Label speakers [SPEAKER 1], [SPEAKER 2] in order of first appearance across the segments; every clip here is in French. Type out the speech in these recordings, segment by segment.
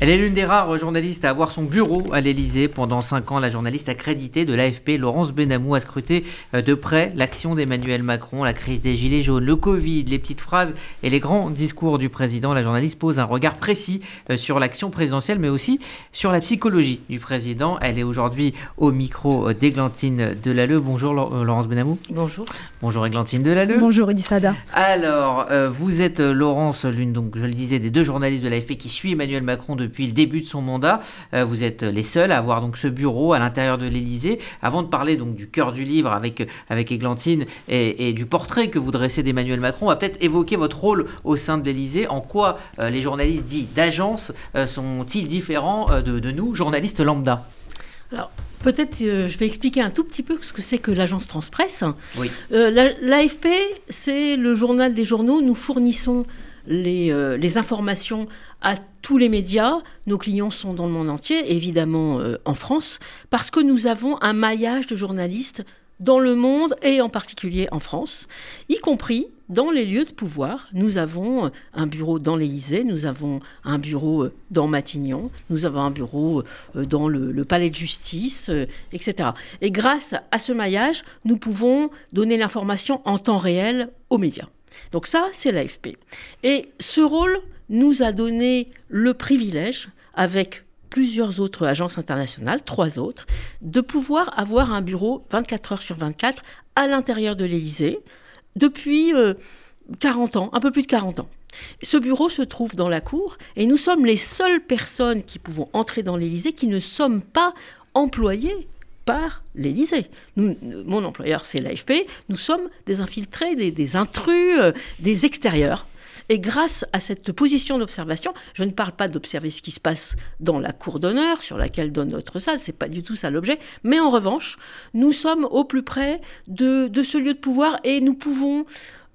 [SPEAKER 1] Elle est l'une des rares journalistes à avoir son bureau à l'Elysée. Pendant cinq ans, la journaliste accréditée de l'AFP, Laurence Benamou, a scruté euh, de près l'action d'Emmanuel Macron, la crise des Gilets jaunes, le Covid, les petites phrases et les grands discours du président. La journaliste pose un regard précis euh, sur l'action présidentielle, mais aussi sur la psychologie du président. Elle est aujourd'hui au micro euh, d'Églantine Delalleux. Bonjour Laurence Benamou.
[SPEAKER 2] Bonjour.
[SPEAKER 1] Bonjour Églantine Delalleux.
[SPEAKER 3] Bonjour Edissada.
[SPEAKER 1] Alors, vous êtes Laurence, l'une, donc je le disais, des deux journalistes de l'AFP qui suit Emmanuel Macron de depuis le début de son mandat. Euh, vous êtes les seuls à avoir donc ce bureau à l'intérieur de l'Élysée. Avant de parler donc du cœur du livre avec, avec Églantine et, du portrait que vous dressez d'Emmanuel Macron, on va peut-être évoquer votre rôle au sein de l'Élysée. En quoi euh, les journalistes dits d'agence euh, sont-ils différents de, de, nous, journalistes lambda?
[SPEAKER 2] Alors, peut-être je vais expliquer un tout petit peu ce que c'est que l'agence France Presse.
[SPEAKER 1] Oui.
[SPEAKER 2] L'AFP, c'est le journal des journaux. Nous fournissons les, les informations à tous les médias. Nos clients sont dans le monde entier, évidemment euh, en France, parce que nous avons un maillage de journalistes dans le monde et en particulier en France, y compris dans les lieux de pouvoir. Nous avons euh, un bureau dans l'Élysée, nous avons un bureau euh, dans Matignon, nous avons un bureau dans le, palais de justice, etc. Et grâce à ce maillage, nous pouvons donner l'information en temps réel aux médias. Donc ça, c'est l'AFP. Et ce rôle, nous a donné le privilège, avec plusieurs autres agences internationales, trois autres, de pouvoir avoir un bureau 24 heures sur 24 à l'intérieur de l'Élysée depuis 40 euh, ans, un peu plus de 40 ans. Ce bureau se trouve dans la cour et nous sommes les seules personnes qui pouvons entrer dans l'Élysée qui ne sommes pas employés par l'Élysée. Mon employeur, c'est l'AFP. Nous sommes des infiltrés, des, intrus, euh, des extérieurs. Et grâce à cette position d'observation, je ne parle pas d'observer ce qui se passe dans la cour d'honneur sur laquelle donne notre salle, c'est pas du tout ça l'objet, mais en revanche, nous sommes au plus près de, ce lieu de pouvoir et nous pouvons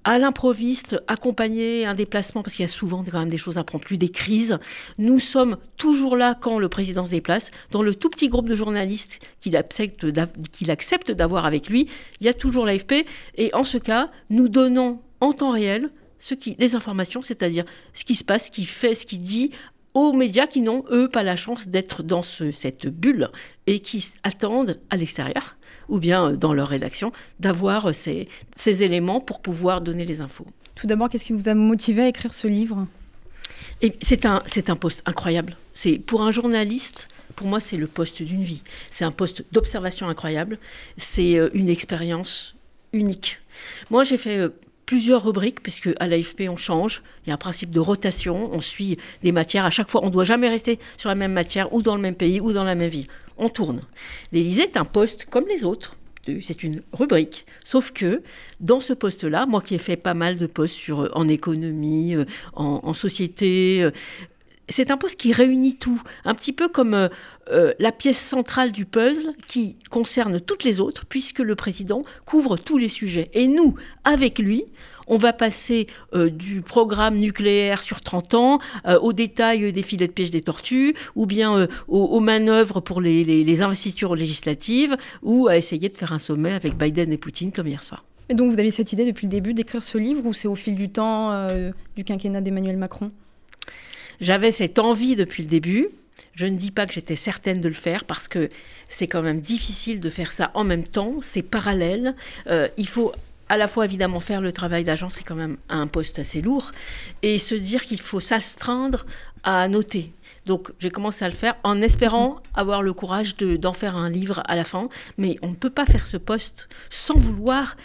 [SPEAKER 2] à l'improviste, accompagner un déplacement, parce qu'il y a souvent quand même des choses à prendre, plus des crises. Nous sommes toujours là quand le président se déplace. Dans le tout petit groupe de journalistes qu'il accepte d'avoir avec lui, il y a toujours l'AFP. Et en ce cas, nous donnons en temps réel ce qui, les informations, c'est-à-dire ce qui se passe, ce qui fait, ce qui dit aux médias qui n'ont, eux, pas la chance d'être dans cette bulle et qui attendent à l'extérieur ou bien euh, dans leur rédaction d'avoir ces, ces éléments pour pouvoir donner les infos.
[SPEAKER 3] Tout d'abord, qu'est-ce qui vous a motivé à écrire ce livre?
[SPEAKER 2] C'est un, c'est un poste incroyable. C'est pour un journaliste, pour moi, c'est le poste d'une vie. C'est un poste d'observation incroyable. C'est euh, une expérience unique. Moi, j'ai fait euh, plusieurs rubriques, puisque à l'AFP, on change. Il y a un principe de rotation. On suit des matières. À chaque fois, on ne doit jamais rester sur la même matière, ou dans le même pays, ou dans la même ville. On tourne. L'Élysée est un poste comme les autres. C'est une rubrique. Sauf que dans ce poste-là, moi qui ai fait pas mal de postes sur, euh, en économie, euh, en, société, euh, c'est un poste qui réunit tout, un petit peu comme la pièce centrale du puzzle qui concerne toutes les autres, puisque le président couvre tous les sujets. Et nous, avec lui, on va passer euh, du programme nucléaire sur 30 ans euh, au détail des filets de pêche des tortues, ou bien euh, aux, manœuvres pour les, investitures législatives, ou à essayer de faire un sommet avec Biden et Poutine comme hier soir.
[SPEAKER 3] Et donc vous avez cette idée depuis le début d'écrire ce livre, ou c'est au fil du temps du quinquennat d'Emmanuel Macron?
[SPEAKER 2] J'avais cette envie depuis le début. Je ne dis pas que j'étais certaine de le faire parce que c'est quand même difficile de faire ça en même temps, c'est parallèle. il faut à la fois évidemment faire le travail d'agent, c'est quand même un poste assez lourd, et se dire qu'il faut s'astreindre à noter. Donc j'ai commencé à le faire en espérant avoir le courage d'en faire un livre à la fin, mais on ne peut pas faire ce poste sans vouloir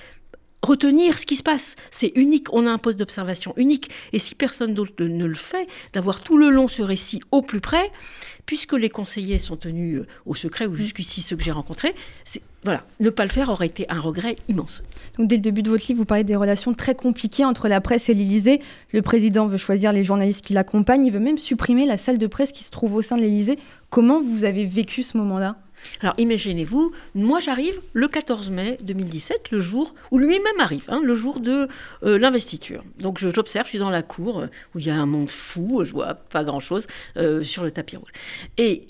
[SPEAKER 2] retenir ce qui se passe. C'est unique, on a un poste d'observation unique. Et si personne d'autre ne le fait, d'avoir tout le long ce récit au plus près, puisque les conseillers sont tenus euh, au secret, ou jusqu'ici ceux que j'ai rencontrés, voilà, ne pas le faire aurait été un regret immense.
[SPEAKER 3] Donc dès le début de votre livre, vous parlez des relations très compliquées entre la presse et l'Élysée. Le président veut choisir les journalistes qui l'accompagnent, il veut même supprimer la salle de presse qui se trouve au sein de l'Élysée. Comment vous avez vécu ce moment-là?
[SPEAKER 2] Alors imaginez-vous, moi j'arrive le 14 mai 2017, le jour où lui-même arrive, hein, le jour de euh, l'investiture. Donc j'observe, je, suis dans la cour euh, où il y a un monde fou, je vois pas grand-chose euh, sur le tapis rouge. Et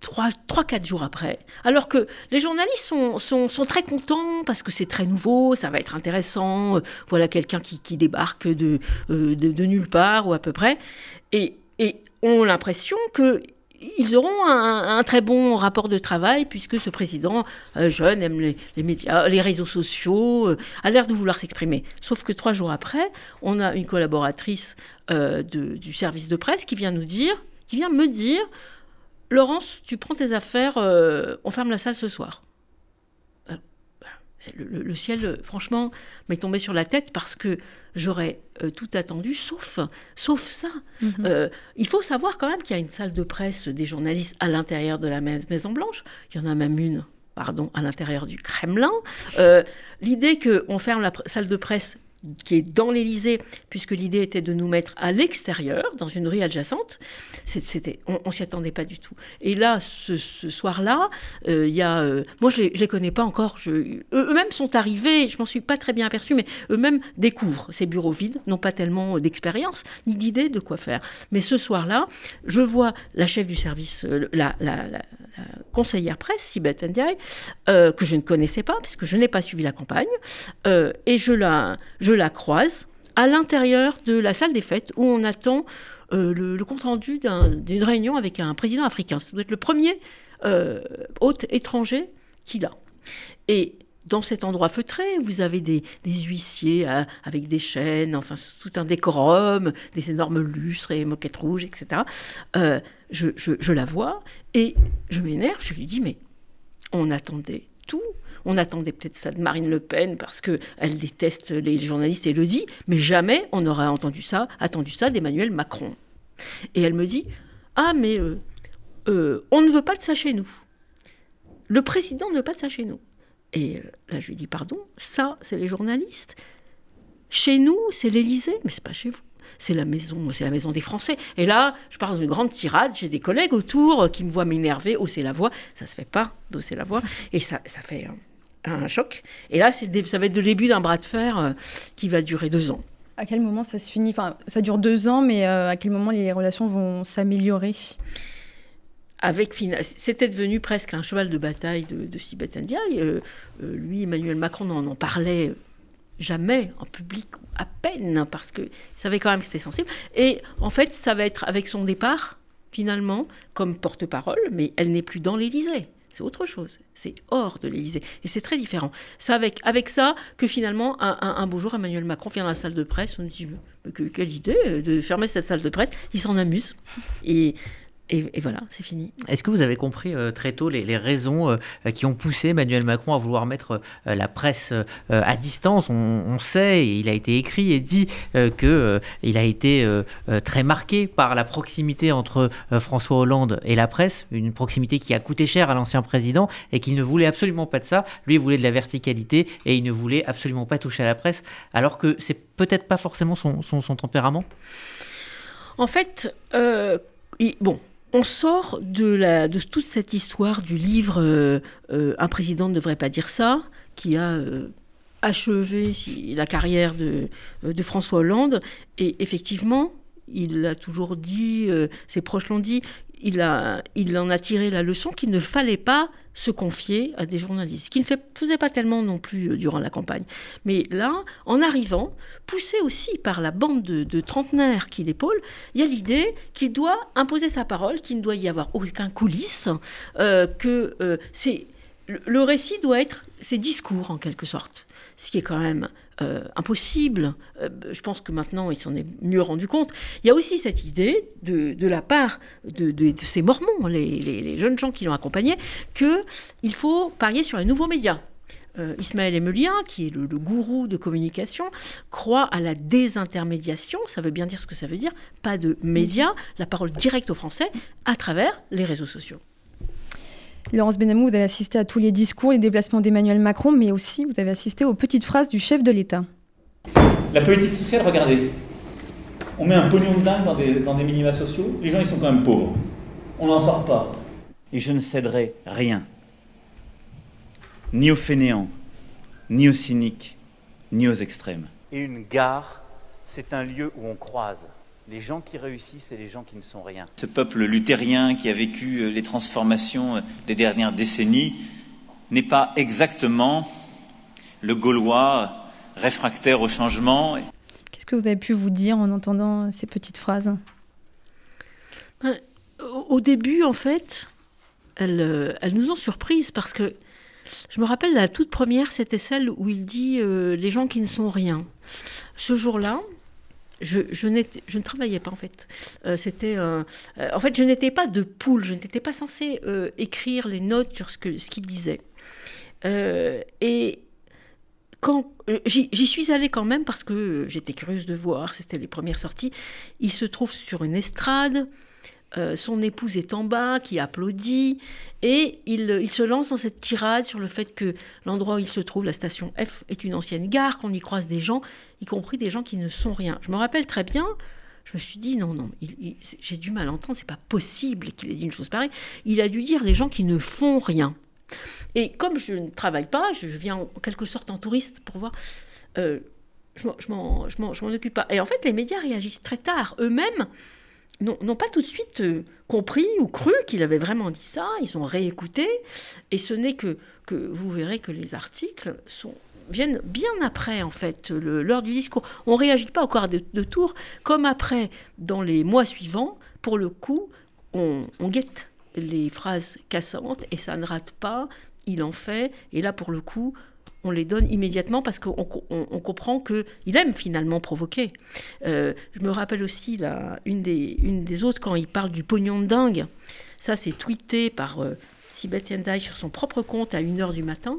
[SPEAKER 2] trois, trois, quatre jours après, alors que les journalistes sont, sont, très contents parce que c'est très nouveau, ça va être intéressant, voilà quelqu'un qui, débarque de, de, nulle part ou à peu près. Et ont l'impression que ils auront un, très bon rapport de travail puisque ce président euh, jeune aime les, médias, les réseaux sociaux, euh, a l'air de vouloir s'exprimer. Sauf que trois jours après, on a une collaboratrice euh, du service de presse qui vient nous dire, qui vient me dire, Laurence, tu prends tes affaires, on ferme la salle ce soir. Le, ciel, franchement, m'est tombé sur la tête parce que j'aurais euh, tout attendu, sauf, sauf ça. Mhm. Euh, il faut savoir quand même qu'il y a une salle de presse des journalistes à l'intérieur de la Maison Blanche. Il y en a même une, pardon, à l'intérieur du Kremlin. Euh, l'idée qu'on ferme la salle de presse qui est dans l'Élysée, puisque l'idée était de nous mettre à l'extérieur, dans une rue adjacente. C'était, on, ne s'y attendait pas du tout. Et là, ce, soir-là, euh, il y a, euh, moi je les, les connais pas encore. eux-mêmes sont arrivés, je m'en suis pas très bien aperçu, mais eux-mêmes découvrent ces bureaux vides, n'ont pas tellement d'expérience ni d'idée de quoi faire. Mais ce soir-là, je vois la chef du service, euh, la, conseillère presse, Sibeth Ndiaye, que je ne connaissais pas, puisque je n'ai pas suivi la campagne, et je la je la croise à l'intérieur de la salle des fêtes où on attend euh, le, compte-rendu d'une réunion avec un président africain. Ça doit être le premier euh, hôte étranger qu'il a. Et dans cet endroit feutré, vous avez des, huissiers euh, avec des chaînes, enfin tout un décorum, des énormes lustres et moquettes rouges, etc. je, je, la vois et je m'énerve, je lui dis, mais on attendait tout on attendait peut-être ça de Marine Le Pen parce qu'elle déteste les journalistes et le dit, mais jamais on n'aurait entendu ça, attendu ça d'Emmanuel Macron. Et elle me dit Ah, mais euh, euh, on ne veut pas de ça chez nous. Le président ne veut pas de ça chez nous. Et euh, là, je lui dis Pardon, ça, c'est les journalistes. Chez nous, c'est l'Élysée, mais c'est pas chez vous c'est la maison, c'est la maison des Français. Et là, je parle d'une grande tirade, j'ai des collègues autour qui me voient m'énerver, hausser la voix. Ça se fait pas d'hausser la voix, et ça, ça fait un choc. Et là, ça va être le début d'un bras de fer euh, qui va durer deux ans.
[SPEAKER 3] À quel moment ça se finit? Enfin, ça dure deux ans, mais euh, à quel moment les relations vont s'améliorer?
[SPEAKER 2] Avec c'était devenu presque un cheval de bataille de, de Sibeth Ndiaye. Euh, lui, Emmanuel Macron n'en parlait jamais en public, à peine, parce qu'il savait quand même que c'était sensible. Et en fait, ça va être avec son départ, finalement, comme porte-parole, mais elle n'est plus dans l'Élysée c'est autre chose. C'est hors de l'Élysée. Et c'est très différent. C'est avec, avec ça que finalement, un, beau jour, Emmanuel Macron vient la salle de presse. On dit, quelle idée de fermer cette salle de presse. Il s'en amuse. Et et, voilà, c'est fini.
[SPEAKER 1] Est-ce que vous avez compris euh, très tôt les, raisons euh, qui ont poussé Emmanuel Macron à vouloir mettre euh, la presse à distance? On, sait, il a été écrit et dit que il a été très marqué par la proximité entre François Hollande et la presse, une proximité qui a coûté cher à l'ancien président et qu'il ne voulait absolument pas de ça. Lui, il voulait de la verticalité et il ne voulait absolument pas toucher à la presse, alors que c'est peut-être pas forcément son, son, tempérament?
[SPEAKER 2] En fait, bon, on sort de, toute cette histoire du livre euh, euh, Un président ne devrait pas dire ça, qui a euh, achevé la carrière de, François Hollande. Et effectivement, il l'a toujours dit, ses proches l'ont dit, il, a, il en a tiré la leçon qu'il ne fallait pas se confier à des journalistes, qui ne faisait pas tellement non plus euh, durant la campagne. Mais là, en arrivant, poussé aussi par la bande de, trentenaires qui l'épaule, il y a l'idée qu'il doit imposer sa parole, qu'il ne doit y avoir aucun coulisse, euh, que euh, c'est le récit doit être ses discours en quelque sorte, ce qui est quand même euh, impossible. Euh, je pense que maintenant, il s'en est mieux rendu compte. Il y a aussi cette idée de, la part de, ces Mormons, les, jeunes gens qui l'ont accompagné, qu'il faut parier sur les nouveaux médias. Euh, Ismaël Emelien, qui est le, le, gourou de communication, croit à la désintermédiation. Ça veut bien dire ce que ça veut dire. Pas de médias, la parole directe aux Français à travers les réseaux sociaux.
[SPEAKER 3] Laurence Benamou, vous avez assisté à tous les discours, les déplacements d'Emmanuel Macron, mais aussi vous avez assisté aux petites phrases du chef de l'État.
[SPEAKER 4] La politique sociale, regardez, on met un pognon de dingue dans des, dans des minima sociaux, les gens ils sont quand même pauvres. On n'en sort pas.
[SPEAKER 5] Et je ne céderai rien, ni aux fainéants, ni aux cyniques, ni aux extrêmes. Et une gare, c'est un lieu où on croise les gens qui réussissent et les gens qui ne sont rien. Ce peuple luthérien qui a vécu euh, les transformations euh, des dernières décennies n'est pas exactement le Gaulois réfractaire au changement.
[SPEAKER 3] Qu'est-ce que vous avez pu vous dire en entendant ces petites phrases?
[SPEAKER 2] Au début, en fait, elles, elles nous ont surprises parce que je me rappelle la toute première, c'était celle où il dit les gens qui ne sont rien. Ce jour-là, je, ne travaillais pas en fait. Euh, c'était, euh, en fait, je n'étais pas de poule. Je n'étais pas censée euh, écrire les notes sur ce qu'il disait. et quand j'y, suis allée quand même parce que j'étais curieuse de voir. C'était les premières sorties. Il se trouve sur une estrade. Euh, son épouse est en bas, qui applaudit, et il, se lance dans cette tirade sur le fait que l'endroit où il se trouve, la station F, est une ancienne gare, qu'on y croise des gens, y compris des gens qui ne sont rien. Je me rappelle très bien, je me suis dit, non, non, j'ai du mal à entendre, c'est pas possible qu'il ait dit une chose pareille. Il a dû dire les gens qui ne font rien. Et comme je ne travaille pas, je viens en quelque sorte en touriste pour voir. Euh, je m'en occupe pas. Et en fait, les médias réagissent très tard. Eux-mêmes, n'ont pas tout de suite euh, compris ou cru qu'il avait vraiment dit ça. Ils ont réécouté. Et ce n'est que, que vous verrez que les articles sont, viennent bien après, en fait, l'heure du discours. On ne réagit pas au quart de, tour, comme après, dans les mois suivants, pour le coup, on guette les phrases cassantes et ça ne rate pas. Il en fait. Et là, pour le coup, on les donne immédiatement parce qu'on comprend qu'il aime finalement provoquer. Euh, je me rappelle aussi là, une, des, une des autres quand il parle du pognon de dingue. Ça, c'est tweeté par euh, Sébastien sur son propre compte à 1h du matin.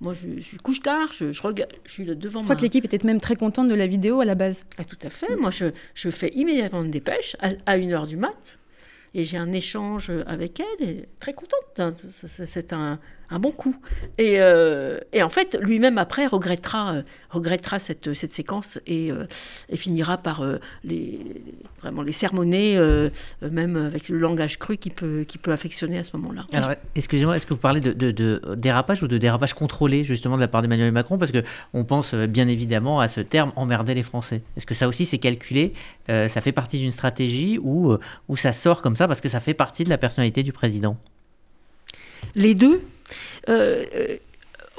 [SPEAKER 2] Moi, je, je couche tard, je, je, regarde, je suis là devant
[SPEAKER 3] Je crois que l'équipe était même très contente de la vidéo à la base.
[SPEAKER 2] Ah, tout à fait. Moi, je, je fais immédiatement une dépêche à, à 1h du mat et j'ai un échange avec elle, et très contente. C'est un, un, bon coup. Et, euh, et en fait, lui-même après regrettera, euh, regrettera cette, cette séquence et, euh, et finira par les, vraiment les sermonner, même avec le langage cru qu'il peut, qui peut affectionner à ce moment-là.
[SPEAKER 1] Alors, excusez-moi, est-ce que vous parlez de, de, dérapage ou de dérapage contrôlé justement de la part d'Emmanuel Macron? Parce que on pense bien évidemment à ce terme emmerder les Français. Est-ce que ça aussi c'est calculé Ça fait partie d'une stratégie ou, ou ça sort comme ça parce que ça fait partie de la personnalité du président?
[SPEAKER 2] Les deux. Euh, euh,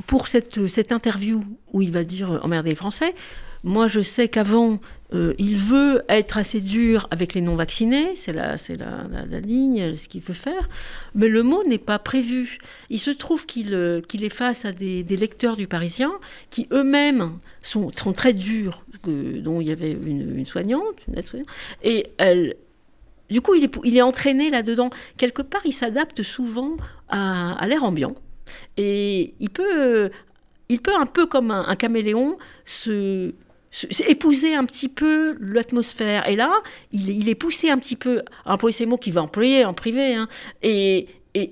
[SPEAKER 2] pour cette, cette interview où il va dire euh, emmerder les Français, moi, je sais qu'avant, il veut être assez dur avec les non-vaccinés, c'est la, la, la, ligne, ce qu'il veut faire, mais le mot n'est pas prévu. Il se trouve qu'il, est face à des, lecteurs du Parisien qui eux-mêmes sont, sont très durs, dont il y avait une, une soignante, une soignante et elle, du coup, il est, entraîné là-dedans. Quelque part, il s'adapte souvent à, l'air ambiant. Et il peut, il peut un peu comme un, caméléon se, épouser un petit peu l'atmosphère. Et là, il, est poussé un petit peu à employer ces mots qu'il va employer en privé. Hein. et,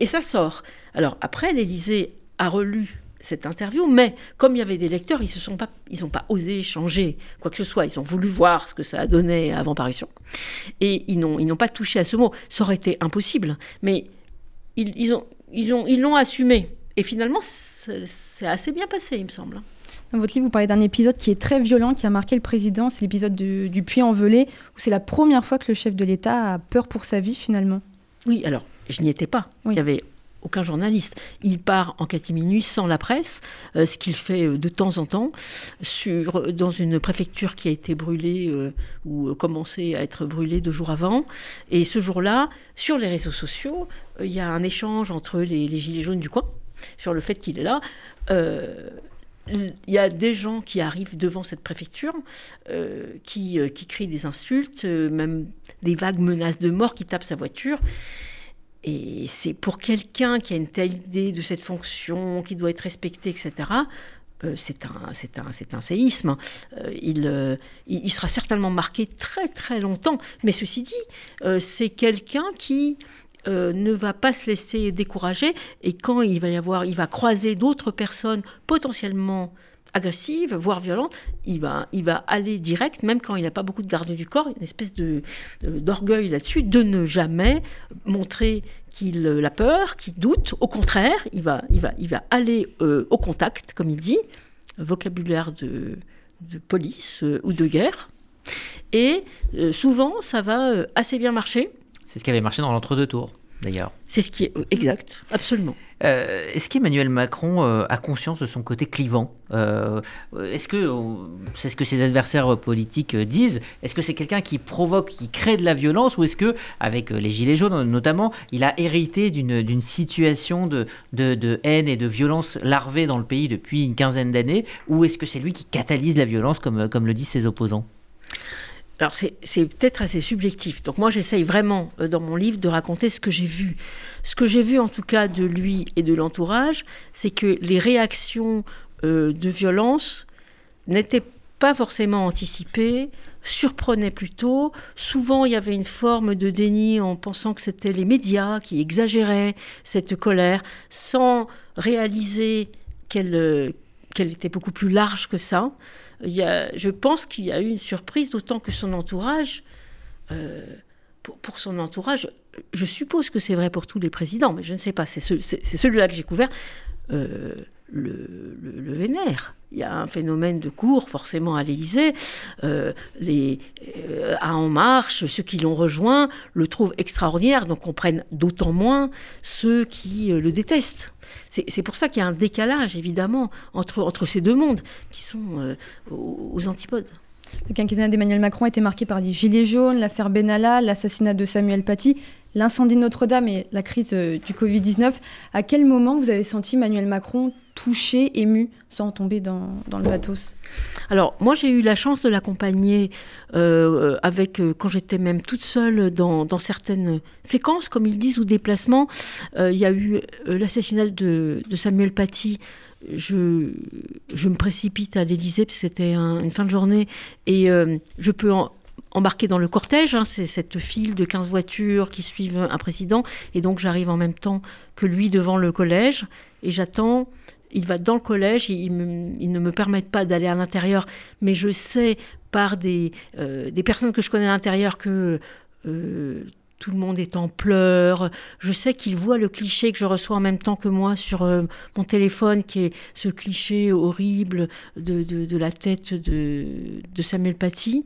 [SPEAKER 2] ça sort. Alors après, l'Élysée a relu cette interview, mais comme il y avait des lecteurs, ils n'ont pas, ils pas osé changer quoi que ce soit. Ils ont voulu voir ce que ça a donné avant parution. Et ils n'ont, ils n'ont pas touché à ce mot. Ça aurait été impossible, mais ils, ils, ont, ils, ont, ils l'ont assumé. Et finalement, c'est assez bien passé, il me semble.
[SPEAKER 3] Dans votre livre, vous parlez d'un épisode qui est très violent, qui a marqué le président. C'est l'épisode du puits envelé, où c'est la première fois que le chef de l'État a peur pour sa vie, finalement.
[SPEAKER 2] Oui, alors, je n'y étais pas. Il y avait aucun journaliste. Il part en catimini sans la presse, euh, ce qu'il fait euh, de temps en temps, sur, dans une préfecture qui a été brûlée euh, ou commencé à être brûlée deux jours avant. Et ce jour-là, sur les réseaux sociaux, il y a un échange entre les, gilets jaunes du coin sur le fait qu'il est là. il y a des gens qui arrivent devant cette préfecture, qui, qui crient des insultes, même des vagues menaces de mort, qui tapent sa voiture. Et c'est pour quelqu'un qui a une telle idée de cette fonction, qui doit être respecté, etc., euh, c'est un, un, un séisme. Euh, euh, il, il, sera certainement marqué très très longtemps. Mais ceci dit, c'est quelqu'un qui ne va pas se laisser décourager. Et quand il va y avoir, il va croiser d'autres personnes potentiellement agressive, voire violente, il va, il va aller direct, même quand il n'a pas beaucoup de garde du corps, une espèce d'orgueil là-dessus, de ne jamais montrer qu'il a peur, qu'il doute. Au contraire, il va, il va, il va aller euh, au contact, comme il dit, vocabulaire de, police euh, ou de guerre. Et euh, souvent, ça va assez bien marcher.
[SPEAKER 1] C'est ce qui avait marché dans l'entre-deux tours. D'ailleurs.
[SPEAKER 2] C'est ce qui est exact, absolument.
[SPEAKER 1] Euh, est-ce qu'Emmanuel Macron euh, a conscience de son côté clivant? Euh, Est-ce que c'est ce que ses adversaires politiques disent Est-ce que c'est quelqu'un qui provoque, qui crée de la violence, ou est-ce que, avec les gilets jaunes notamment, il a hérité d'une situation de, de, de, haine et de violence larvée dans le pays depuis une quinzaine d'années, ou est-ce que c'est lui qui catalyse la violence, comme, comme le disent ses opposants?
[SPEAKER 2] Alors c'est peut-être assez subjectif. Donc moi j'essaye vraiment euh, dans mon livre de raconter ce que j'ai vu. Ce que j'ai vu en tout cas de lui et de l'entourage, c'est que les réactions euh, de violence n'étaient pas forcément anticipées, surprenaient plutôt. Souvent il y avait une forme de déni en pensant que c'était les médias qui exagéraient cette colère sans réaliser qu'elle euh, qu'elle était beaucoup plus large que ça je pense qu'il y a eu une surprise, d'autant que son entourage, euh, pour, son entourage, je suppose que c'est vrai pour tous les présidents, mais je ne sais pas, c'est celui-là que j'ai couvert, euh, le, le, vénère. Il y a un phénomène de cours, forcément, à l'Élysée. Euh, les, à En Marche, ceux qui l'ont rejoint, le trouvent extraordinaire, donc comprennent d'autant moins ceux qui le détestent. C'est pour ça qu'il y a un décalage, évidemment, entre, entre ces deux mondes qui sont euh, aux, antipodes.
[SPEAKER 3] Le quinquennat d'Emmanuel Macron a été marqué par les Gilets jaunes, l'affaire Benalla, l'assassinat de Samuel Paty, l'incendie de Notre-Dame et la crise euh, du Covid-19. À quel moment vous avez senti Emmanuel Macron touché, ému, sans tomber dans, dans le pathos
[SPEAKER 2] Alors, moi, j'ai eu la chance de l'accompagner euh, avec, euh, quand j'étais même toute seule dans, dans, certaines séquences, comme ils disent, ou déplacements. Euh, il y a eu l'assassinat de, de, Samuel Paty. Je, je me précipite à l'Élysée, parce que c'était une fin de journée, et je peux en, embarqué dans le cortège, hein, c'est cette file de 15 voitures qui suivent un président, et donc j'arrive en même temps que lui devant le collège, et j'attends, il va dans le collège, il, ne me permettent pas d'aller à l'intérieur, mais je sais par des, euh, personnes que je connais à l'intérieur que... Euh, tout le monde est en pleurs. Je sais qu'il voit le cliché que je reçois en même temps que moi sur euh, mon téléphone, qui est ce cliché horrible de, la tête de, Samuel Paty.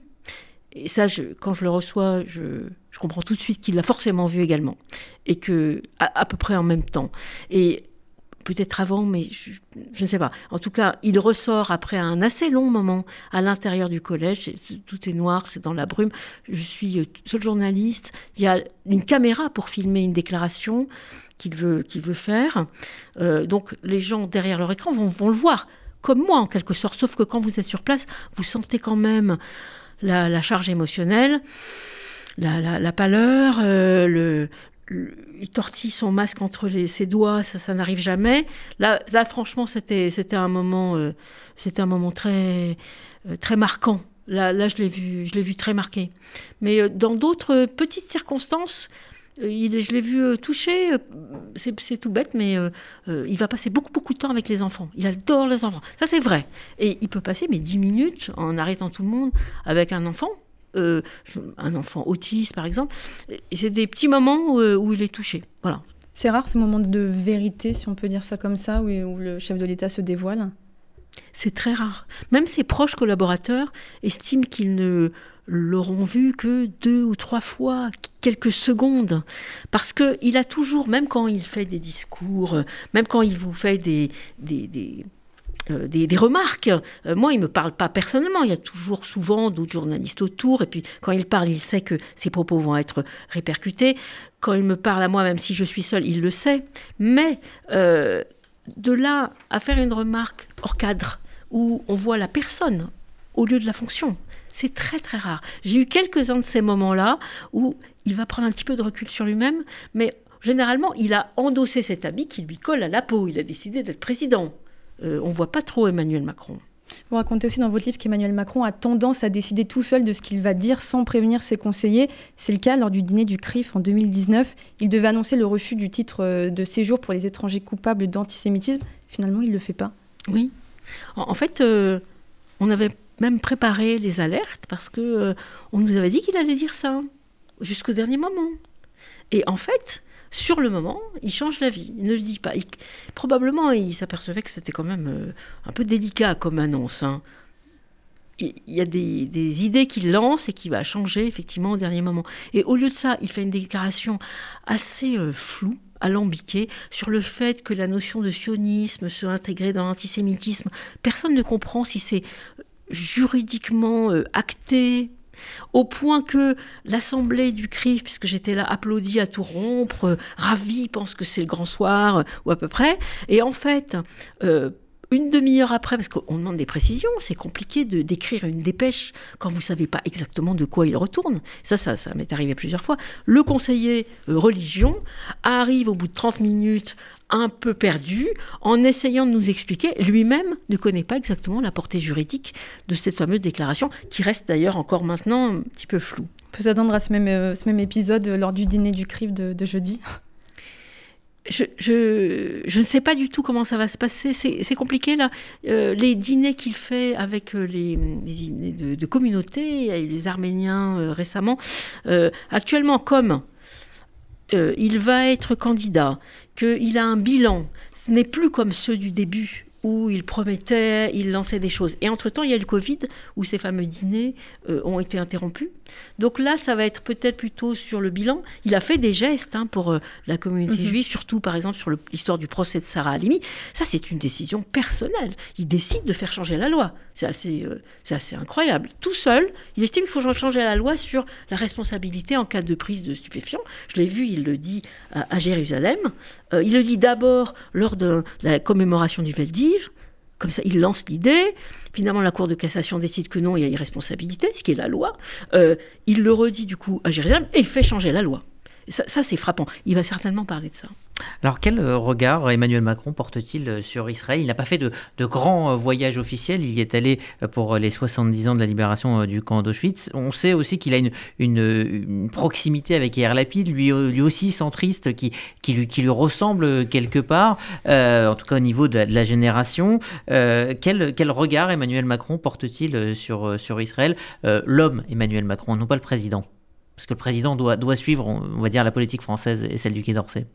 [SPEAKER 2] Et ça, quand je le reçois, je, comprends tout de suite qu'il l'a forcément vu également. Et que, à, peu près en même temps. Et peut-être avant, mais je, ne sais pas. En tout cas, il ressort après un assez long moment à l'intérieur du collège. tout est noir, c'est dans la brume. Je suis euh, seul journaliste. Il y a une caméra pour filmer une déclaration qu'il veut, qu'il veut faire. Euh, donc les gens derrière leur écran vont, vont le voir, comme moi en quelque sorte. Sauf que quand vous êtes sur place, vous sentez quand même la, charge émotionnelle, la, pâleur, euh, le, il tortille son masque entre ses doigts, ça, ça n'arrive jamais. Là, là franchement, c'était, c'était un moment, euh, c'était un moment très, euh, très marquant. Là, là, je l'ai vu, je l'ai vu très marqué. Mais dans d'autres petites circonstances, je l'ai vu toucher, c'est tout bête, mais il va passer beaucoup, beaucoup de temps avec les enfants. Il adore les enfants. Ça, c'est vrai. Et il peut passer, mais 10 minutes en arrêtant tout le monde avec un enfant. Un enfant autiste, par exemple. C'est des petits moments où, il est touché. Voilà.
[SPEAKER 3] C'est rare ce moment de vérité, si on peut dire ça comme ça, où, où le chef de l'État se dévoile?
[SPEAKER 2] C'est très rare. Même ses proches collaborateurs estiment qu'il ne l'auront vu que deux ou trois fois, quelques secondes. Parce qu'il a toujours, même quand il fait des discours, même quand il vous fait des, des, des euh, remarques. Euh, moi, il ne me parle pas personnellement. Il y a toujours souvent d'autres journalistes autour. Et puis, quand il parle, il sait que ses propos vont être répercutés. Quand il me parle à moi, même si je suis seule, il le sait. Mais euh, de là à faire une remarque hors cadre, où on voit la personne au lieu de la fonction, c'est très très rare. J'ai eu quelques-uns de ces moments-là où il va prendre un petit peu de recul sur lui-même, mais généralement, il a endossé cet habit qui lui colle à la peau. Il a décidé d'être président. Euh, on voit pas trop Emmanuel Macron.
[SPEAKER 3] Vous racontez aussi dans votre livre qu'Emmanuel Macron a tendance à décider tout seul de ce qu'il va dire sans prévenir ses conseillers. C'est le cas lors du dîner du CRIF en 2019. Il devait annoncer le refus du titre euh, de séjour pour les étrangers coupables d'antisémitisme. Finalement, il ne le fait pas.
[SPEAKER 2] Oui. En, fait, euh, on avait même préparé les alertes parce que euh, on nous avait dit qu'il allait dire ça jusqu'au dernier moment. Et en fait, sur le moment, il change d'avis. Il ne le dit pas. probablement, il s'apercevait que c'était quand même euh, un peu délicat comme annonce. Hein. il y a des, idées qu'il lance et qui va changer effectivement au dernier moment. Et au lieu de ça, il fait une déclaration assez euh, floue alambiquée sur le fait que la notion de sionisme soit intégrée dans l'antisémitisme. Personne ne comprend si c'est juridiquement euh, acté, au point que l'assemblée du CRIF, puisque j'étais là, applaudit à tout rompre, euh, ravi, pense que c'est le grand soir, ou à peu près. Et en fait, une demi-heure après, parce qu'on demande des précisions, c'est compliqué de d'écrire une dépêche quand vous ne savez pas exactement de quoi il retourne. Ça, ça, ça m'est arrivé plusieurs fois. Le conseiller euh, religion arrive au bout de 30 minutes un peu perdu en essayant de nous expliquer. Lui-même ne connaît pas exactement la portée juridique de cette fameuse déclaration, qui reste d'ailleurs encore maintenant un petit peu floue.
[SPEAKER 3] On peut s'attendre à ce même, euh, ce même épisode lors du dîner du CRIF de jeudi
[SPEAKER 2] je, je, ne sais pas du tout comment ça va se passer. C'est compliqué là. Euh, les dîners qu'il fait avec euh, les, dîners de, de, communauté, il y a eu les Arméniens euh, récemment. actuellement, comme il va être candidat, qu'il a un bilan, ce n'est plus comme ceux du début où il promettait, il lançait des choses. Et entre-temps, il y a le Covid, où ces fameux dîners ont été interrompus. Donc là, ça va être peut-être plutôt sur le bilan. Il a fait des gestes hein, pour euh, la communauté mhm. juive, surtout par exemple sur l'histoire du procès de Sarah Halimi. Ça, c'est une décision personnelle. Il décide de faire changer la loi. C'est assez, euh, assez incroyable. Tout seul, il estime qu'il faut changer la loi sur la responsabilité en cas de prise de stupéfiants. Je l'ai vu, il le dit à, Jérusalem. Euh, il le dit d'abord lors de la commémoration du Veldiv. Comme ça, il lance l'idée. Finalement, la Cour de cassation décide que non, il y a irresponsabilité, ce qui est la loi. Euh, il le redit du coup à Jérusalem et fait changer la loi. Ça, c'est frappant. Il va certainement parler de ça.
[SPEAKER 1] Alors, quel euh, regard Emmanuel Macron porte-t-il euh, sur Israël? Il n'a pas fait de, de grands voyages officiels. Il y est allé pour les 70 ans de la libération du camp d'Auschwitz. On sait aussi qu'il a une, proximité avec Yair Lapid, lui, lui aussi centriste, qui, qui, lui, qui lui ressemble quelque part, en tout cas au niveau de, la génération. quel, quel regard Emmanuel Macron porte-t-il sur, sur Israël? L'homme Emmanuel Macron, non pas le président parce que le président doit, suivre, on va dire, la politique française et celle du Quai d'Orsay.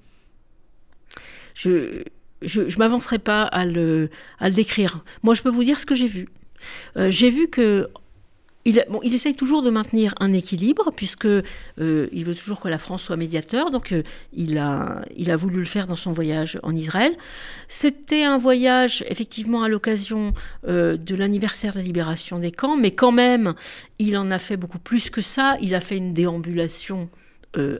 [SPEAKER 2] Je ne m'avancerai pas à le, à le décrire. Moi, je peux vous dire ce que j'ai vu. Euh, j'ai vu que il, essaye toujours de maintenir un équilibre, puisque euh, il veut toujours que la France soit médiateur. Donc, euh, il, a, voulu le faire dans son voyage en Israël. C'était un voyage, effectivement, à l'occasion euh, de l'anniversaire de la libération des camps, mais quand même, il en a fait beaucoup plus que ça. Il a fait une déambulation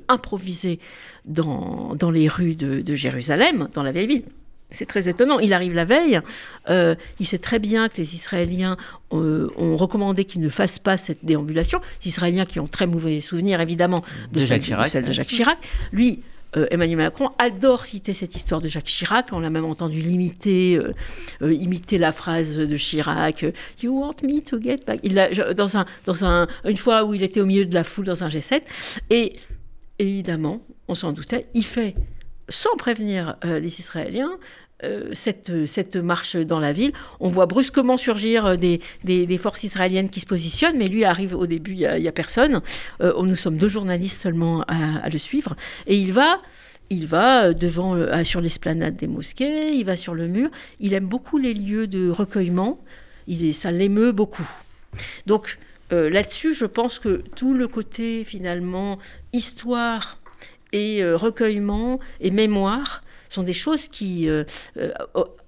[SPEAKER 2] improvisée dans, dans les rues de Jérusalem, dans la vieille ville. C'est très étonnant. Il arrive la veille. Euh, il sait très bien que les Israéliens euh, ont recommandé qu'il ne fasse pas cette déambulation. Les Israéliens qui ont très mauvais souvenirs, évidemment, de, celle, de Jacques Chirac. Lui, euh, Emmanuel Macron adore citer cette histoire de Jacques Chirac. On l'a même entendu l'imiter, imiter la phrase de Chirac You want me to get back? Il a, dans, un, dans un, Une fois où il était au milieu de la foule dans un G7. Et évidemment, on s'en doutait, il fait sans prévenir euh, les Israéliens, euh, cette, cette, marche dans la ville. On voit brusquement surgir euh, des, des, forces israéliennes qui se positionnent, mais lui arrive au début, il n'y a, personne. nous sommes deux journalistes seulement à, le suivre. Et il va, il va devant, sur l'esplanade des mosquées, il va sur le mur. Il aime beaucoup les lieux de recueillement. Il ça l'émeut beaucoup. Donc là-dessus, je pense que tout le côté finalement histoire et euh, recueillement et mémoire sont des choses qui, euh, euh,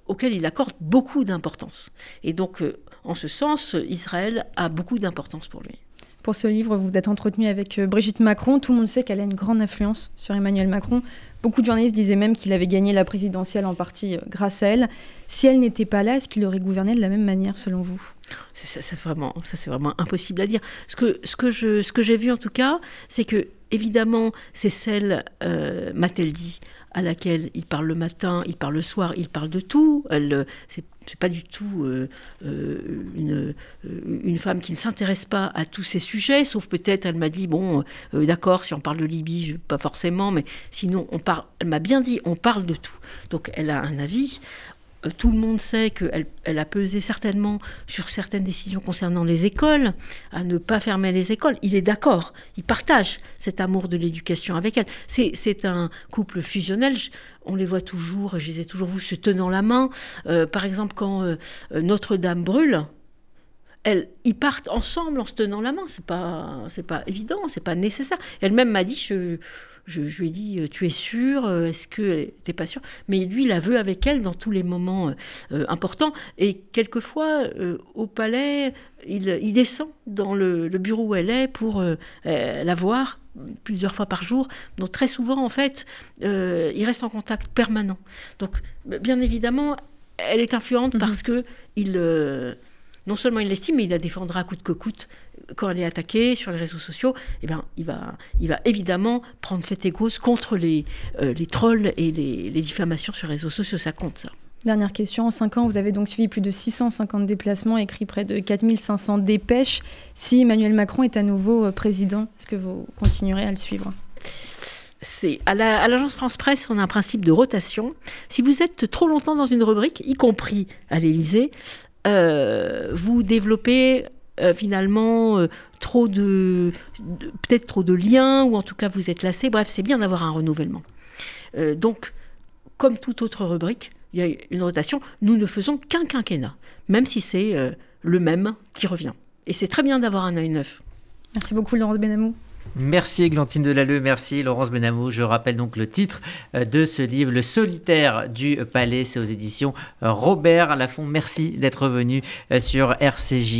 [SPEAKER 2] auxquelles il accorde beaucoup d'importance. Et donc, en ce sens, Israël a beaucoup d'importance pour lui.
[SPEAKER 3] Pour ce livre, vous vous êtes entretenu avec Brigitte Macron. Tout le monde sait qu'elle a une grande influence sur Emmanuel Macron. Beaucoup de journalistes disaient même qu'il avait gagné la présidentielle en partie grâce à elle. Si elle n'était pas là, est-ce qu'il aurait gouverné de la même manière selon vous?
[SPEAKER 2] C'est vraiment, ça c'est vraiment impossible à dire. Ce que, ce que je, ce que j'ai vu en tout cas, c'est que évidemment, c'est celle, euh, m'a-t-elle dit, à laquelle il parle le matin, il parle le soir, il parle de tout. Elle, euh, c'est, pas du tout euh, une, une, femme qui ne s'intéresse pas à tous ces sujets, sauf peut-être, elle m'a dit, bon, d'accord, si on parle de Libye, pas forcément, mais sinon, on parle, elle m'a bien dit, on parle de tout. Donc, elle a un avis. Euh, tout le monde sait qu'elle elle a pesé certainement sur certaines décisions concernant les écoles, à ne pas fermer les écoles. Il est d'accord, il partage cet amour de l'éducation avec elle. C'est un couple fusionnel. on les voit toujours, je disais toujours vous, se tenant la main. Euh, par exemple, quand euh, Notre-Dame brûle, ils partent ensemble en se tenant la main. C'est pas, c'est pas évident, c'est pas nécessaire. Elle-même m'a dit, je, je, lui ai dit, tu es sûre Est-ce que t'es pas sûre? Mais lui, il la veut avec elle dans tous les moments importants. Et quelquefois, au palais, il, descend dans le, bureau où elle est pour la voir plusieurs fois par jour. Donc très souvent, en fait, il reste en contact permanent. Donc, bien évidemment, elle est influente mhm. parce que il, euh, non seulement il l'estime, mais il la défendra coûte que coûte quand elle est attaquée sur les réseaux sociaux. Eh bien, il va, il va évidemment prendre fait et cause contre les, euh, les trolls et les, diffamations sur les réseaux sociaux. Ça compte, ça.
[SPEAKER 3] Dernière question. En 5 ans, vous avez donc suivi plus de 650 déplacements, écrit près de 4500 dépêches. Si Emmanuel Macron est à nouveau euh, président, est-ce que vous continuerez à le suivre?
[SPEAKER 2] C'est à l'agence France Presse, on a un principe de rotation. Si vous êtes trop longtemps dans une rubrique, y compris à l'Élysée, euh, vous développez euh, finalement euh, trop de, peut-être trop de liens ou en tout cas vous êtes lassé. Bref, c'est bien d'avoir un renouvellement. donc, comme toute autre rubrique, il y a une rotation. Nous ne faisons qu'un quinquennat, même si c'est le même qui revient. Et c'est très bien d'avoir un œil neuf.
[SPEAKER 3] Merci beaucoup, Laurence Benamou.
[SPEAKER 1] Merci Églantine Delalleux, merci Laurence Benamou. Je rappelle donc le titre euh, de ce livre, Le solitaire du palais, c'est aux éditions euh, Robert Laffont. Merci d'être venu euh, sur RCJ.